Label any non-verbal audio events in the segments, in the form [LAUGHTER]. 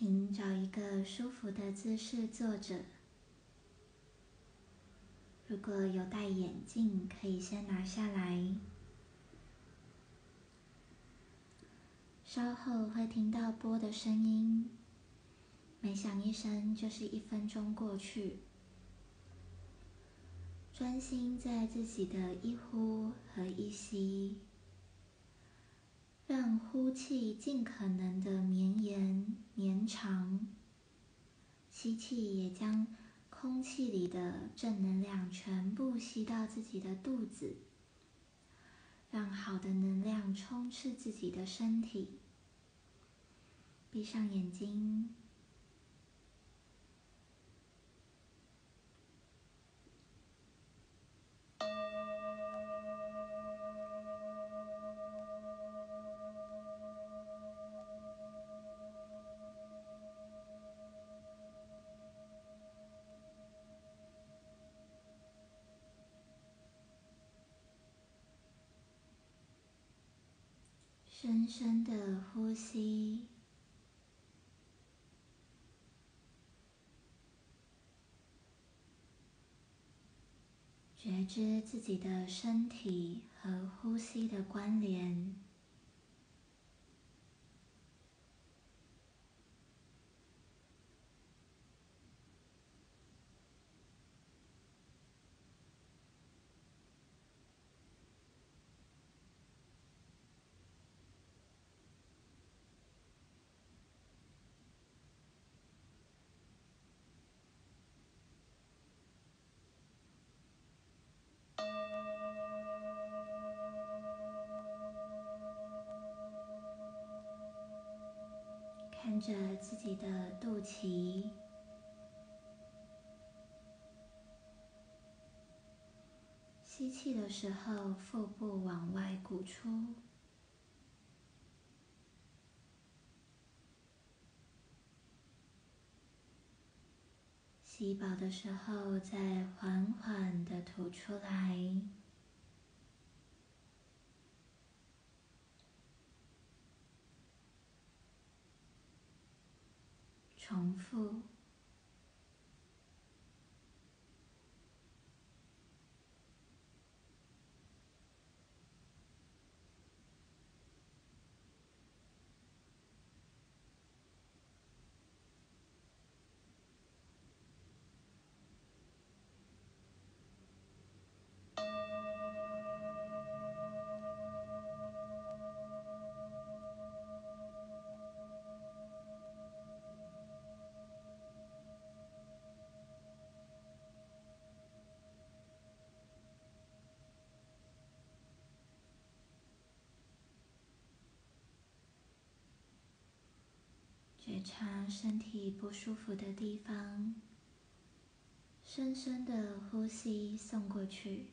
请找一个舒服的姿势坐着。如果有戴眼镜，可以先拿下来。稍后会听到波的声音，每响一声就是一分钟过去。专心在自己的一呼和一吸，让呼气尽可能的绵延延长，吸气也将。空气里的正能量全部吸到自己的肚子，让好的能量充斥自己的身体。闭上眼睛。深的呼吸，觉知自己的身体和呼吸的关联。看着自自己的肚脐，吸气的时候，腹部往外鼓出；吸饱的时候，再缓缓的吐出来。重复。觉察身体不舒服的地方，深深的呼吸送过去。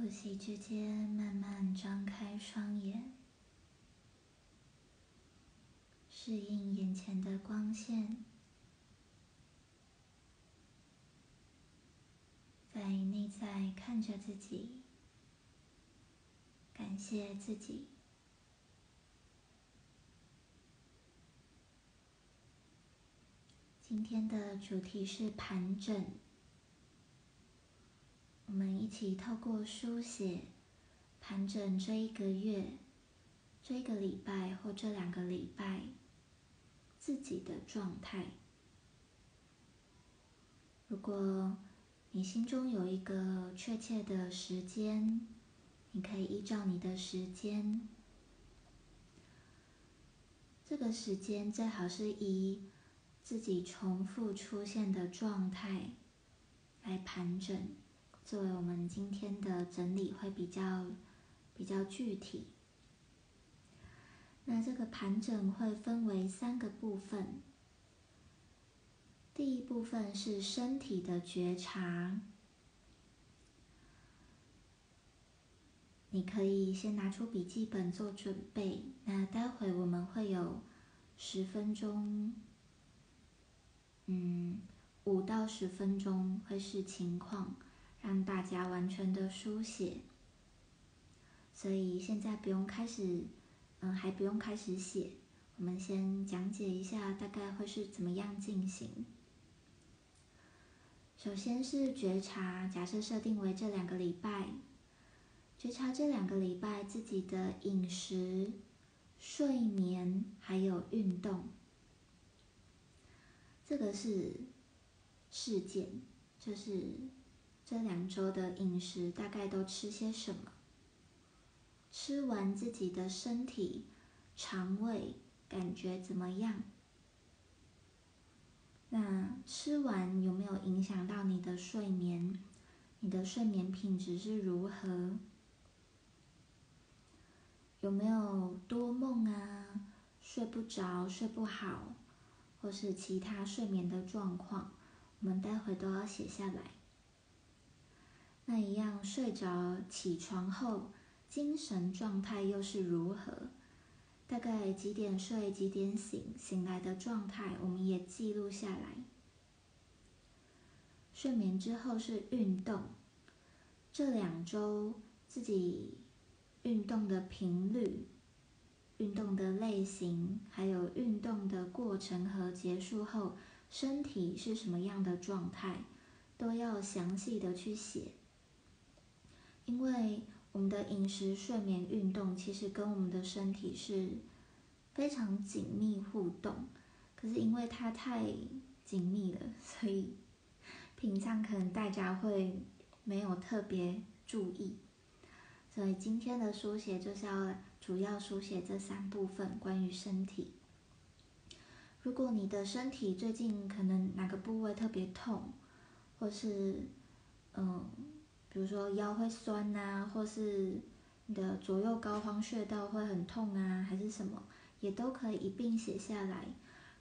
呼吸之间，慢慢张开双眼，适应眼前的光线，在内在看着自己，感谢自己。今天的主题是盘整。我们一起透过书写盘整这一个月、这一个礼拜或这两个礼拜自己的状态。如果你心中有一个确切的时间，你可以依照你的时间这个时间最好是以自己重复出现的状态来盘整，作为我们今天的整理会比较比较具体。那这个盘整会分为三个部分。第一部分是身体的觉察，你可以先拿出笔记本做准备。那待会我们会有十分钟，嗯，五到十分钟会视情况让大家完全的书写，所以现在不用开始，嗯，还不用开始写，我们先讲解一下大概会是怎么样进行。首先是觉察，假设设定为这两个礼拜，觉察这两个礼拜自己的饮食、睡眠还有运动，这个是事件，就是这两周的饮食大概都吃些什么，吃完自己的身体、肠胃感觉怎么样？那吃完有没有影响到你的睡眠？你的睡眠品质是如何？有没有多梦啊？睡不着、睡不好，或是其他睡眠的状况？我们待会都要写下来。那一样睡着起床后，精神状态又是如何？大概几点睡，几点醒，醒来的状态我们也记录下来。睡眠之后是运动，这两周自己运动的频率、运动的类型，还有运动的过程和结束后身体是什么样的状态，都要详细的去写，因为。我们的饮食、睡眠、运动，其实跟我们的身体是非常紧密互动。可是因为它太紧密了，所以平常可能大家会没有特别注意。所以今天的书写就是要主要书写这三部分关于身体。如果你的身体最近可能哪个部位特别痛，或是嗯。比如说腰会酸呐，或是你的左右膏肓穴道会很痛啊，还是什么，也都可以一并写下来。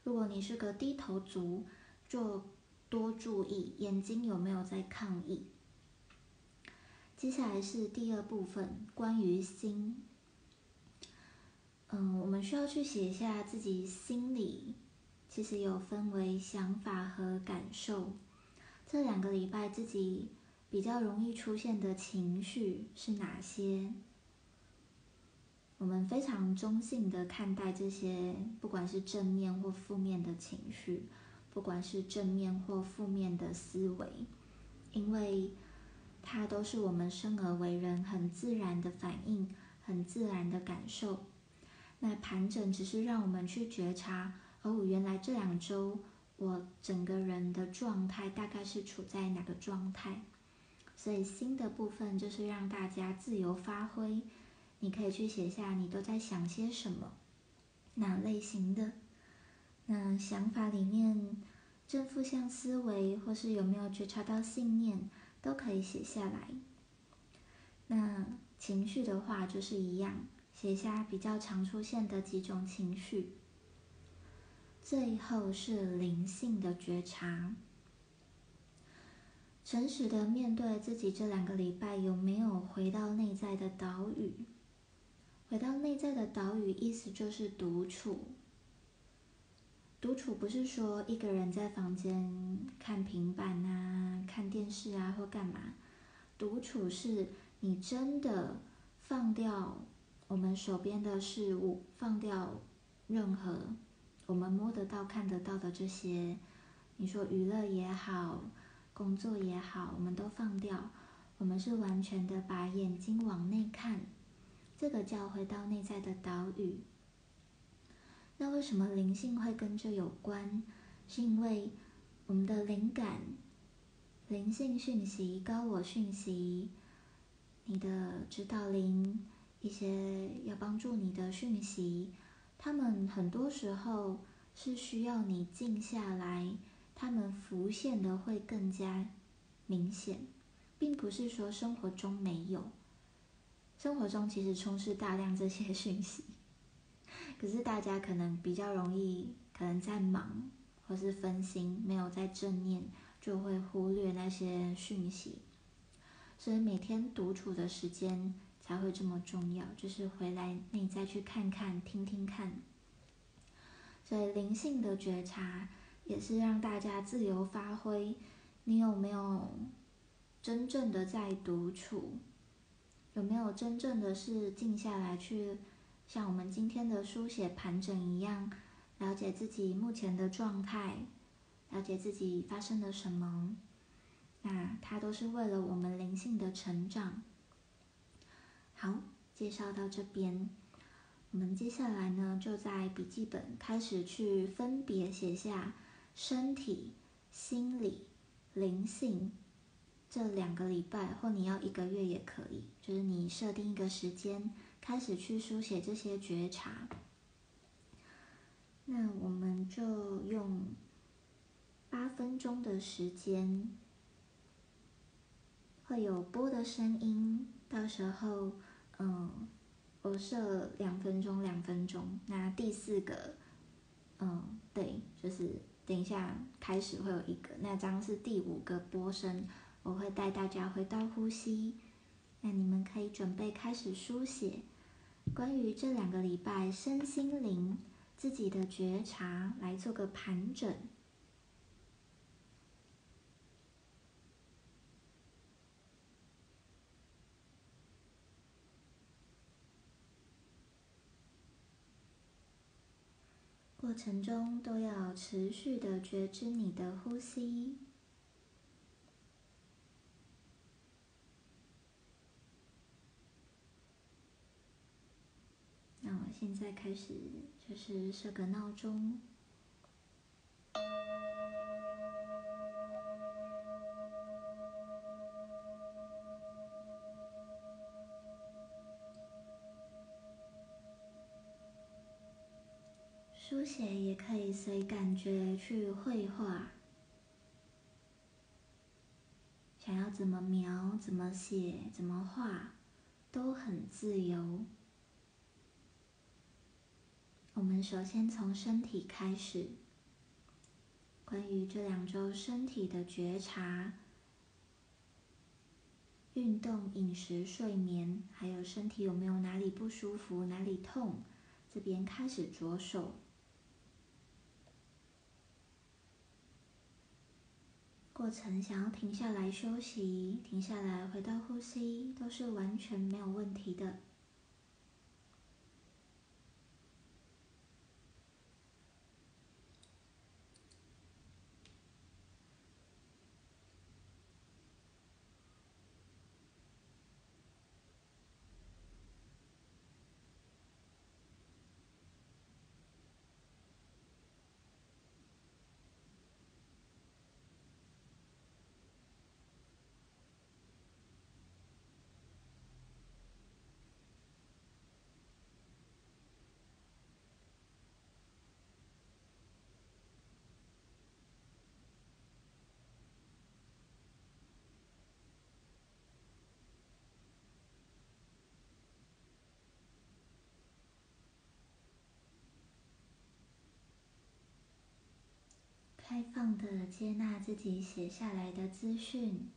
如果你是个低头族，就多注意眼睛有没有在抗议。接下来是第二部分，关于心。嗯，我们需要去写一下自己心里，其实有分为想法和感受。这两个礼拜自己。比较容易出现的情绪是哪些？我们非常中性的看待这些，不管是正面或负面的情绪，不管是正面或负面的思维，因为它都是我们生而为人很自然的反应，很自然的感受。那盘整只是让我们去觉察，哦，原来这两周我整个人的状态大概是处在哪个状态。所以新的部分就是让大家自由发挥，你可以去写下你都在想些什么，哪类型的，那想法里面正负向思维，或是有没有觉察到信念，都可以写下来。那情绪的话就是一样，写下比较常出现的几种情绪。最后是灵性的觉察。诚实的面对自己，这两个礼拜有没有回到内在的岛屿？回到内在的岛屿，意思就是独处。独处不是说一个人在房间看平板啊、看电视啊或干嘛。独处是你真的放掉我们手边的事物，放掉任何我们摸得到、看得到的这些，你说娱乐也好。工作也好，我们都放掉，我们是完全的把眼睛往内看，这个叫回到内在的岛屿。那为什么灵性会跟这有关？是因为我们的灵感、灵性讯息、高我讯息、你的指导灵一些要帮助你的讯息，他们很多时候是需要你静下来，他们浮现的会更加明显，并不是说生活中没有，生活中其实充斥大量这些讯息，可是大家可能比较容易，可能在忙或是分心，没有在正念，就会忽略那些讯息，所以每天独处的时间。才会这么重要，就是回来内在去看看、听听看。所以灵性的觉察也是让大家自由发挥。你有没有真正的在独处？有没有真正的是静下来去，像我们今天的书写盘整一样，了解自己目前的状态，了解自己发生了什么？那它都是为了我们灵性的成长。好，介绍到这边，我们接下来呢，就在笔记本开始去分别写下身体、心理、灵性这两个礼拜，或你要一个月也可以，就是你设定一个时间，开始去书写这些觉察。那我们就用八分钟的时间，会有播的声音，到时候。嗯，我设两分钟，两分钟。那第四个，嗯，对，就是等一下开始会有一个，那张是第五个波声，我会带大家回到呼吸。那你们可以准备开始书写关于这两个礼拜身心灵自己的觉察，来做个盘整。过程中都要持续的觉知你的呼吸。那我现在开始，就是设个闹钟。书写也可以随感觉去绘画，想要怎么描、怎么写、怎么画，都很自由。我们首先从身体开始，关于这两周身体的觉察、运动、饮食、睡眠，还有身体有没有哪里不舒服、哪里痛，这边开始着手。过程想要停下来休息，停下来回到呼吸，都是完全没有问题的。开放的接纳自己写下来的资讯。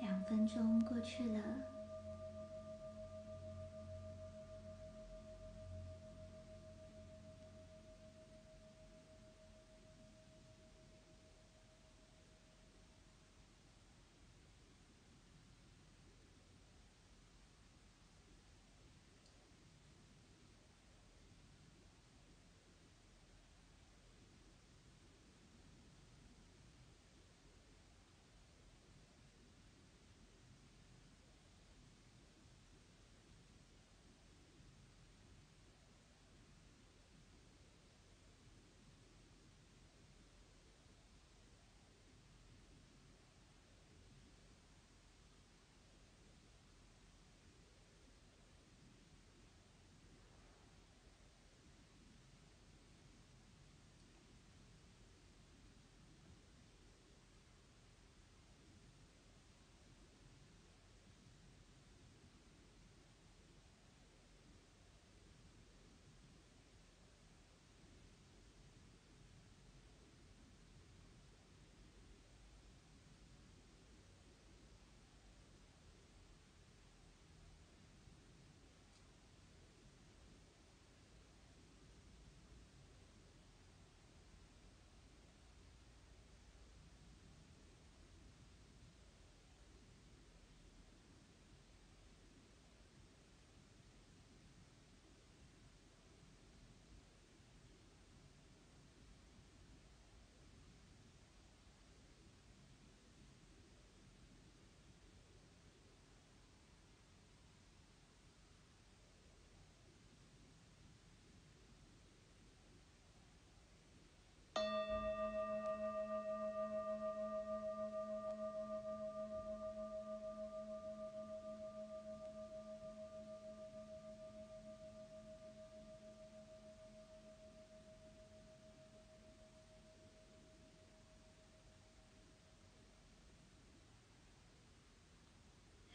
两分钟过去了。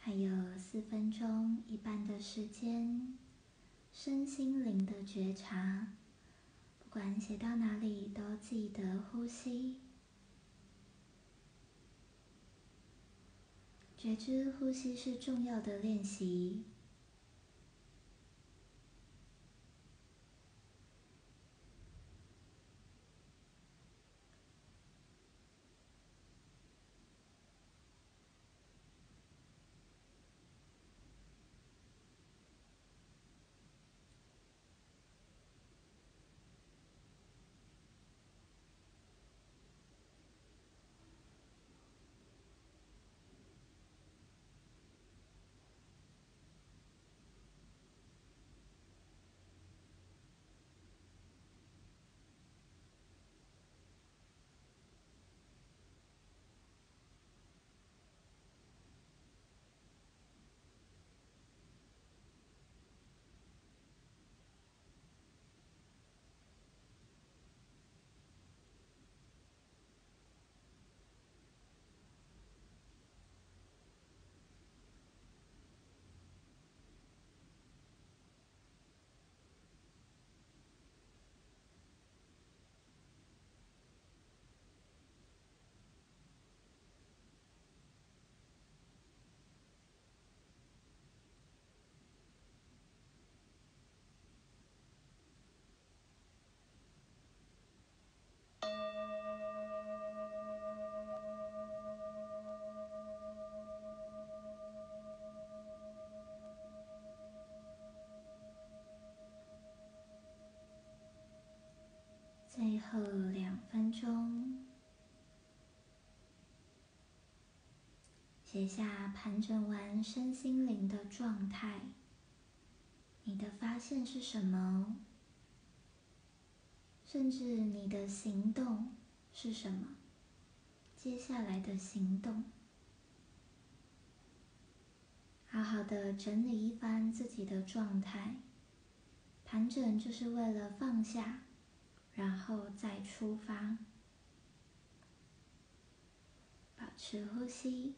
还有四分钟，一半的时间，身心灵的觉察，不管写到哪里，都记得呼吸，觉知呼吸是重要的练习。最后两分钟，写下盘整完身心灵的状态。你的发现是什么？甚至你的行动是什么？接下来的行动，好好的整理一番自己的状态。盘整就是为了放下。然后再出发，保持呼吸。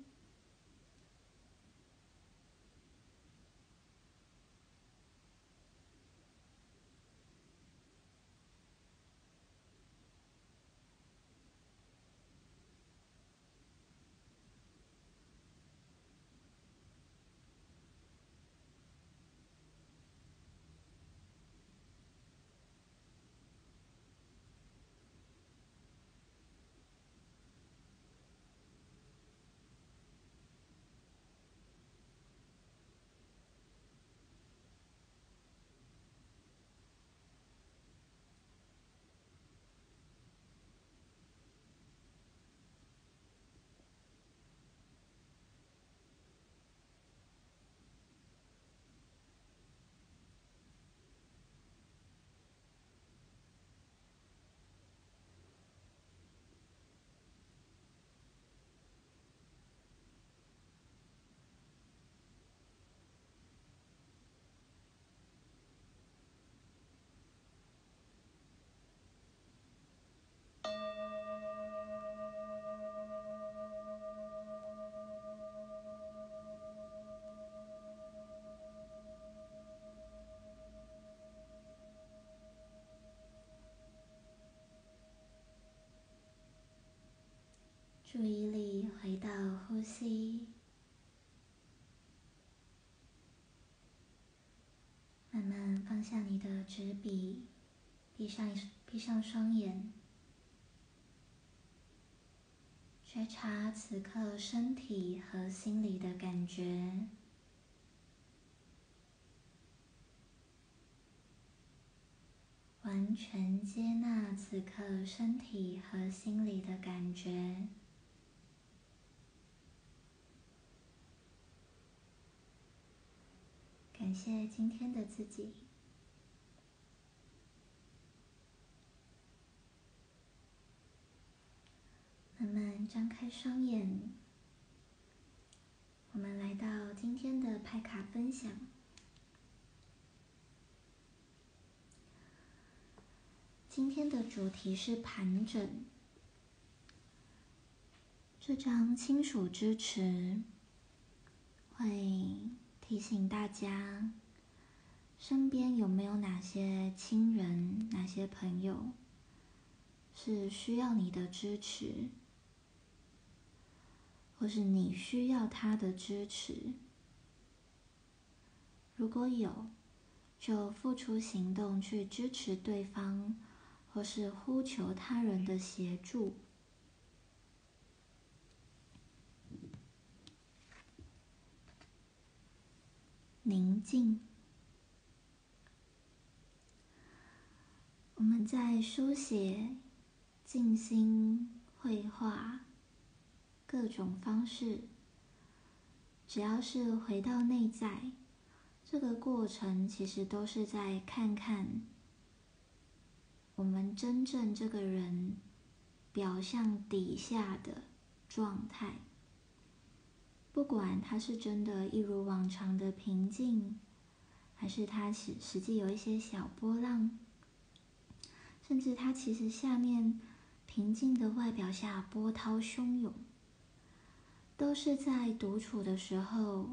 注意力回到呼吸，慢慢放下你的纸笔，闭上闭上双眼，觉察此刻身体和心理的感觉，完全接纳此刻身体和心理的感觉。感谢今天的自己。慢慢张开双眼，我们来到今天的拍卡分享。今天的主题是盘整，这张亲属支持。会提醒大家，身边有没有哪些亲人、哪些朋友是需要你的支持，或是你需要他的支持？如果有，就付出行动去支持对方，或是呼求他人的协助。宁静。我们在书写、静心、绘画各种方式，只要是回到内在。这个过程其实都是在看看我们真正这个人表象底下的状态，不管他是真的一如往常的平静，还是他实实际有一些小波浪，甚至他其实下面平静的外表下波涛汹涌，都是在独处的时候。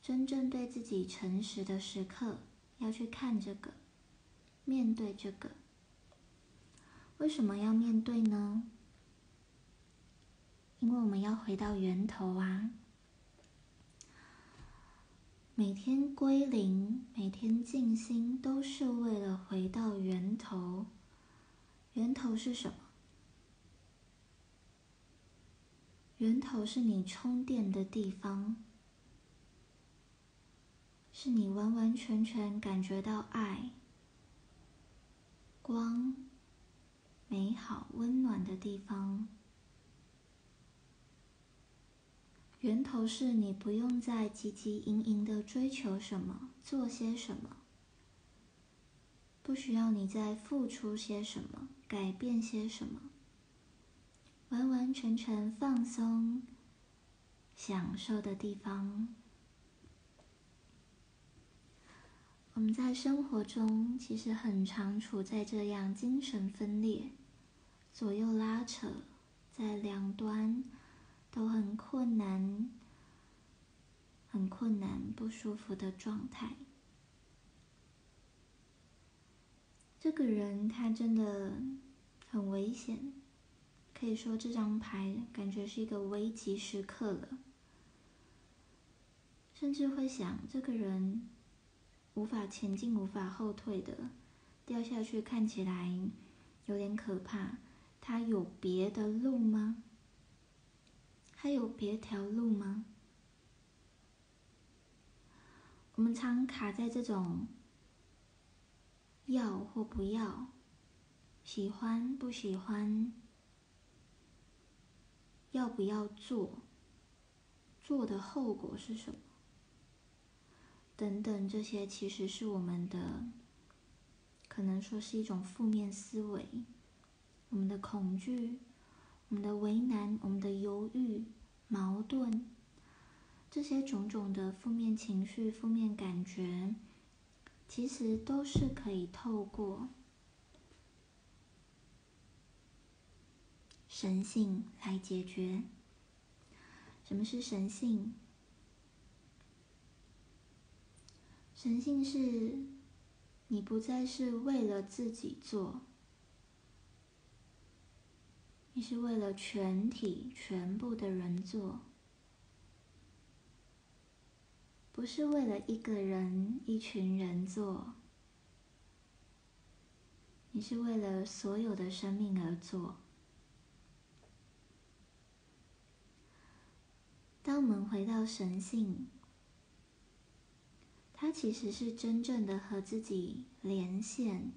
真正对自己诚实的时刻，要去看这个，面对这个。为什么要面对呢？因为我们要回到源头啊！每天归零，每天静心，都是为了回到源头。源头是什么？源头是你充电的地方。是你完完全全感觉到爱、光、美好、温暖的地方。源头是你不用再汲汲营营的追求什么、做些什么，不需要你再付出些什么、改变些什么，完完全全放松、享受的地方。我们在生活中其实很常处在这样精神分裂、左右拉扯，在两端都很困难、很困难、不舒服的状态。这个人他真的很危险，可以说这张牌感觉是一个危急时刻了，甚至会想这个人。无法前进、无法后退的，掉下去看起来有点可怕。他有别的路吗？还有别条路吗？我们常卡在这种要或不要、喜欢不喜欢、要不要做、做的后果是什么？等等，这些其实是我们的，可能说是一种负面思维，我们的恐惧，我们的为难，我们的犹豫、矛盾，这些种种的负面情绪、负面感觉，其实都是可以透过神性来解决。什么是神性？神性是，你不再是为了自己做，你是为了全体、全部的人做，不是为了一个人、一群人做，你是为了所有的生命而做。当我们回到神性。它其实是真正的和自己连线。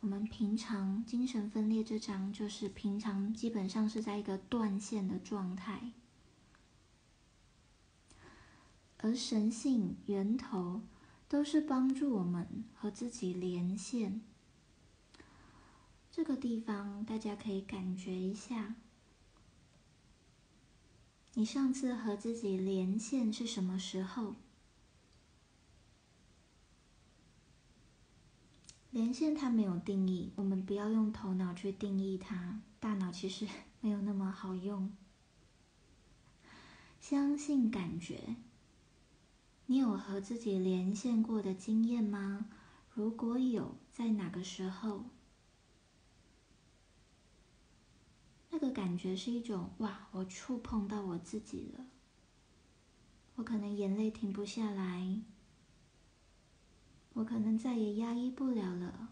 我们平常精神分裂这张，就是平常基本上是在一个断线的状态，而神性源头都是帮助我们和自己连线。这个地方大家可以感觉一下，你上次和自己连线是什么时候？连线它没有定义，我们不要用头脑去定义它，大脑其实 [LAUGHS] 没有那么好用。相信感觉，你有和自己连线过的经验吗？如果有，在哪个时候？那个感觉是一种哇，我触碰到我自己了，我可能眼泪停不下来，我可能再也压抑不了了，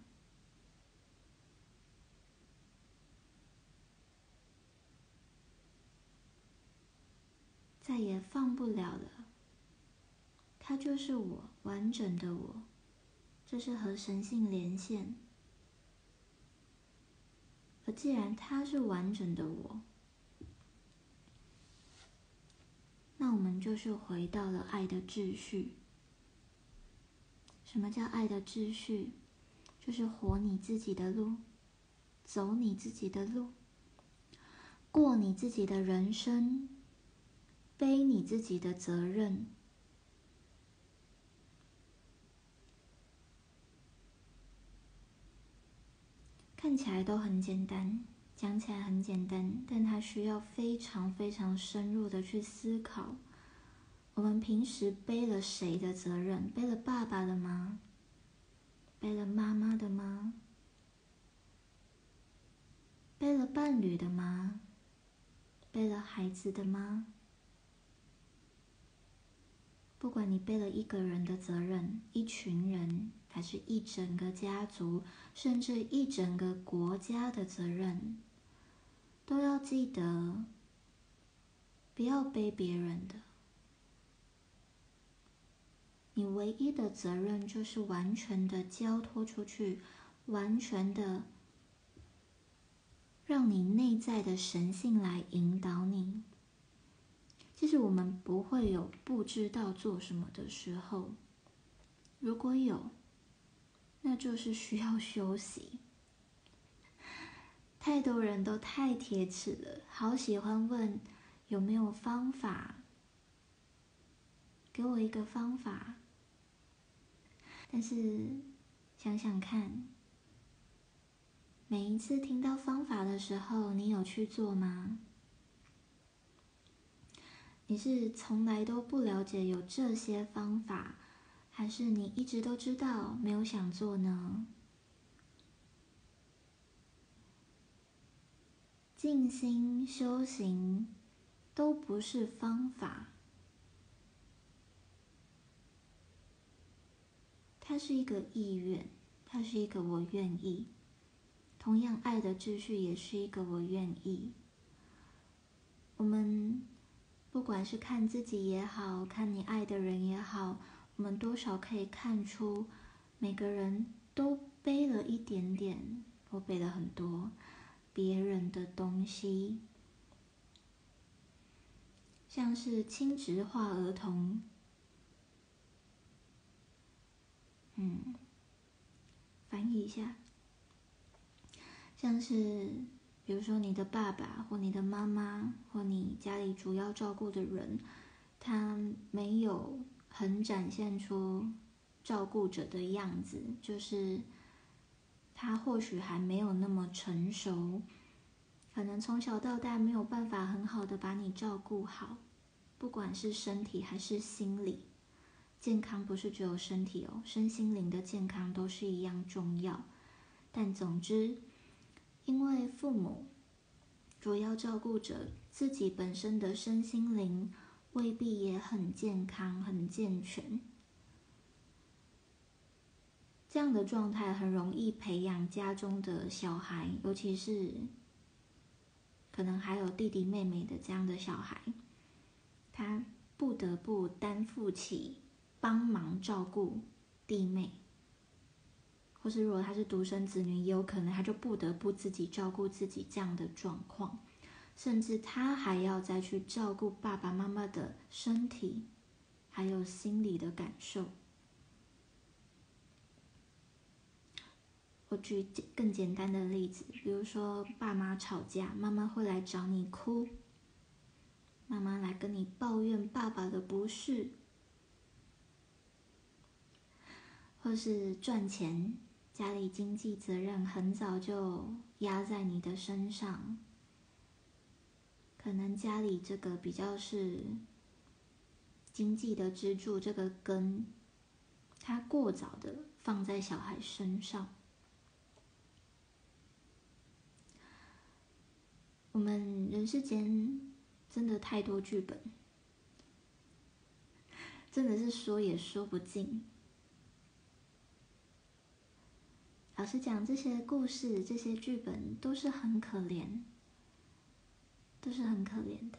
再也放不了了。他就是我，完整的我，这是和神性连线。而既然它是完整的我，那我们就是回到了爱的秩序。什么叫爱的秩序？就是活你自己的路，走你自己的路，过你自己的人生，背你自己的责任。看起来都很简单，讲起来很简单，但它需要非常非常深入的去思考。我们平时背了谁的责任？背了爸爸的吗？背了妈妈的吗？背了伴侣的吗？背了孩子的吗？不管你背了一个人的责任，一群人。还是一整个家族，甚至一整个国家的责任，都要记得，不要背别人的。你唯一的责任就是完全的交托出去，完全的让你内在的神性来引导你。其实我们不会有不知道做什么的时候，如果有。那就是需要休息。太多人都太铁齿了，好喜欢问有没有方法，给我一个方法。但是想想看，每一次听到方法的时候，你有去做吗？你是从来都不了解有这些方法？还是你一直都知道，没有想做呢？静心修行都不是方法，它是一个意愿，它是一个我愿意。同样，爱的秩序也是一个我愿意。我们不管是看自己也好看你爱的人也好。我们多少可以看出，每个人都背了一点点，或背了很多别人的东西，像是亲职化儿童，嗯，翻译一下，像是比如说你的爸爸或你的妈妈或你家里主要照顾的人，他没有。很展现出照顾者的样子，就是他或许还没有那么成熟，可能从小到大没有办法很好的把你照顾好，不管是身体还是心理健康，不是只有身体哦，身心灵的健康都是一样重要。但总之，因为父母主要照顾者自己本身的身心灵。未必也很健康、很健全，这样的状态很容易培养家中的小孩，尤其是可能还有弟弟妹妹的这样的小孩，他不得不担负起帮忙照顾弟妹，或是如果他是独生子女，也有可能他就不得不自己照顾自己这样的状况。甚至他还要再去照顾爸爸妈妈的身体，还有心理的感受。我举更简单的例子，比如说爸妈吵架，妈妈会来找你哭，妈妈来跟你抱怨爸爸的不是，或是赚钱，家里经济责任很早就压在你的身上。可能家里这个比较是经济的支柱这个根，它过早的放在小孩身上。我们人世间真的太多剧本，真的是说也说不尽。老实讲，这些故事、这些剧本都是很可怜，都是很可怜的。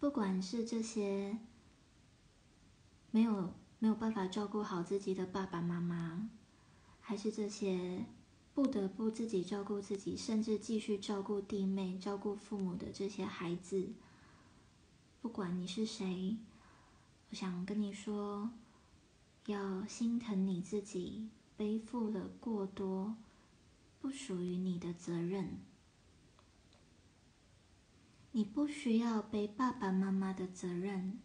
不管是这些没有没有办法照顾好自己的爸爸妈妈，还是这些不得不自己照顾自己，甚至继续照顾弟妹、照顾父母的这些孩子，不管你是谁，我想跟你说。要心疼你自己背负了过多不属于你的责任，你不需要背爸爸妈妈的责任，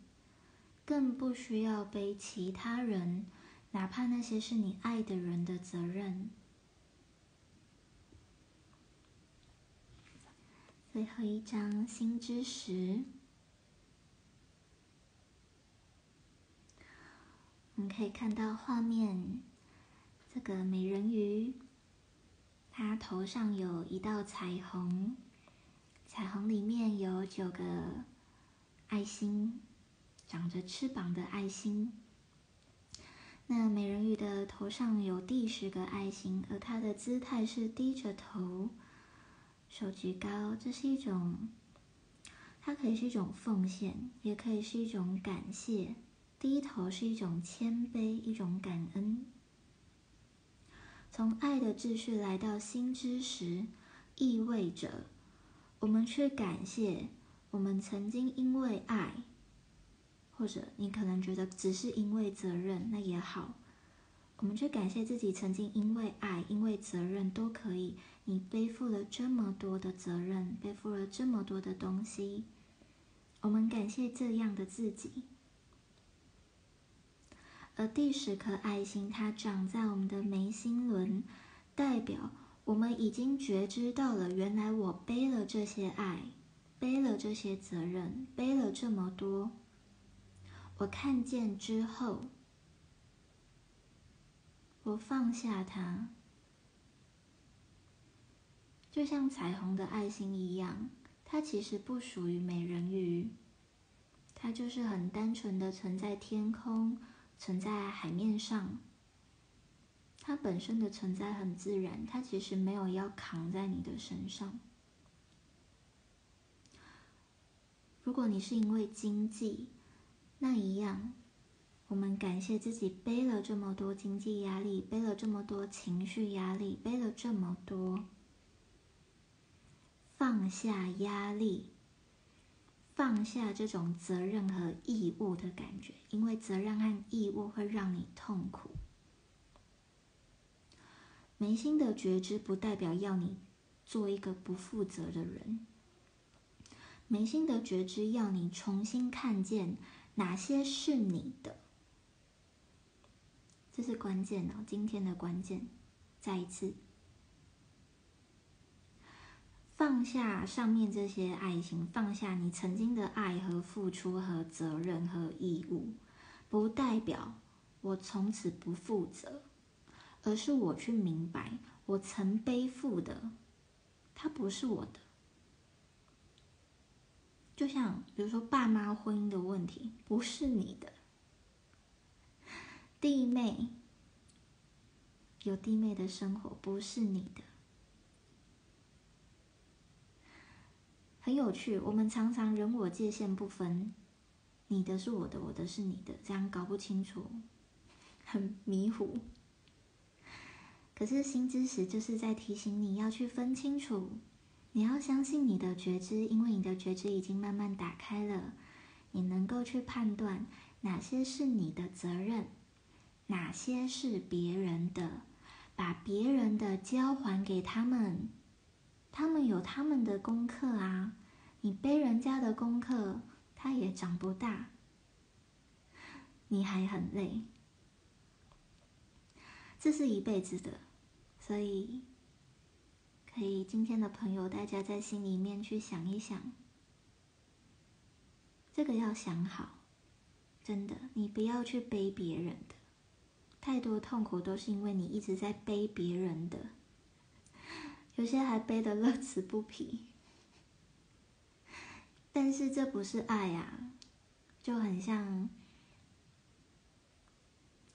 更不需要背其他人，哪怕那些是你爱的人的责任。最后一张心之石。我们可以看到画面，这个美人鱼，它头上有一道彩虹，彩虹里面有九个爱心，长着翅膀的爱心。那美人鱼的头上有第十个爱心，而它的姿态是低着头，手举高，这是一种，它可以是一种奉献，也可以是一种感谢。低头是一种谦卑，一种感恩。从爱的秩序来到心知时，意味着我们去感谢我们曾经因为爱，或者你可能觉得只是因为责任，那也好，我们去感谢自己曾经因为爱、因为责任都可以。你背负了这么多的责任，背负了这么多的东西，我们感谢这样的自己。而第十颗爱心，它长在我们的眉心轮，代表我们已经觉知到了，原来我背了这些爱，背了这些责任，背了这么多。我看见之后，我放下它，就像彩虹的爱心一样，它其实不属于美人鱼，它就是很单纯的存在天空。存在海面上，它本身的存在很自然，它其实没有要扛在你的身上。如果你是因为经济，那一样，我们感谢自己背了这么多经济压力，背了这么多情绪压力，背了这么多，放下压力。放下这种责任和义务的感觉，因为责任和义务会让你痛苦。眉心的觉知不代表要你做一个不负责的人，眉心的觉知要你重新看见哪些是你的，这是关键哦，今天的关键，再一次。放下上面这些爱情，放下你曾经的爱和付出和责任和义务，不代表我从此不负责，而是我去明白，我曾背负的，它不是我的。就像比如说爸妈婚姻的问题，不是你的；弟妹有弟妹的生活，不是你的。很有趣，我们常常人我界限不分，你的是我的，我的是你的，这样搞不清楚，很迷糊。可是新知识就是在提醒你要去分清楚，你要相信你的觉知，因为你的觉知已经慢慢打开了，你能够去判断哪些是你的责任，哪些是别人的，把别人的交还给他们。他们有他们的功课啊，你背人家的功课，他也长不大，你还很累，这是一辈子的，所以可以今天的朋友，大家在心里面去想一想，这个要想好，真的，你不要去背别人的，太多痛苦都是因为你一直在背别人的，有些还背得乐此不疲。但是这不是爱呀，就很像，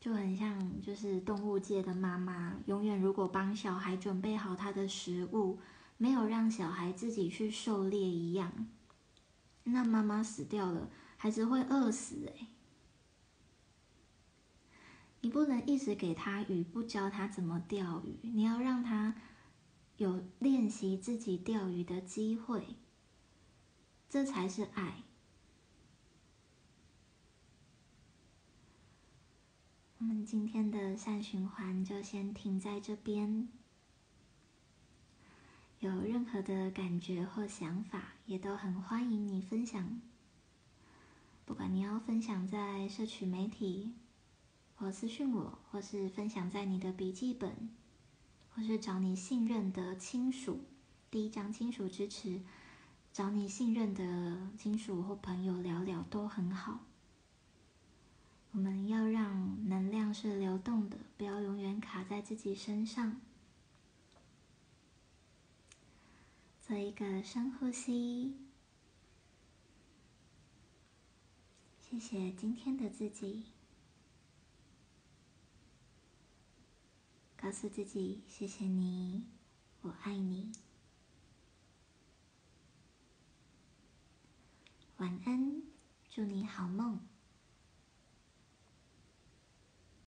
就很像，就是动物界的妈妈，永远如果帮小孩准备好他的食物，没有让小孩自己去狩猎一样。那妈妈死掉了，孩子会饿死哎！你不能一直给他鱼，不教他怎么钓鱼。你要让他有练习自己钓鱼的机会，这才是爱。我们今天的善循环就先停在这边。有任何的感觉或想法，也都很欢迎你分享。不管你要分享在社群媒体，或私讯我，或是分享在你的笔记本，就是找你信任的亲属，第一张亲属支持，找你信任的亲属或朋友聊聊都很好。我们要让能量是流动的，不要永远卡在自己身上。做一个深呼吸，谢谢今天的自己，告诉自己谢谢你，我爱你，晚安，祝你好梦。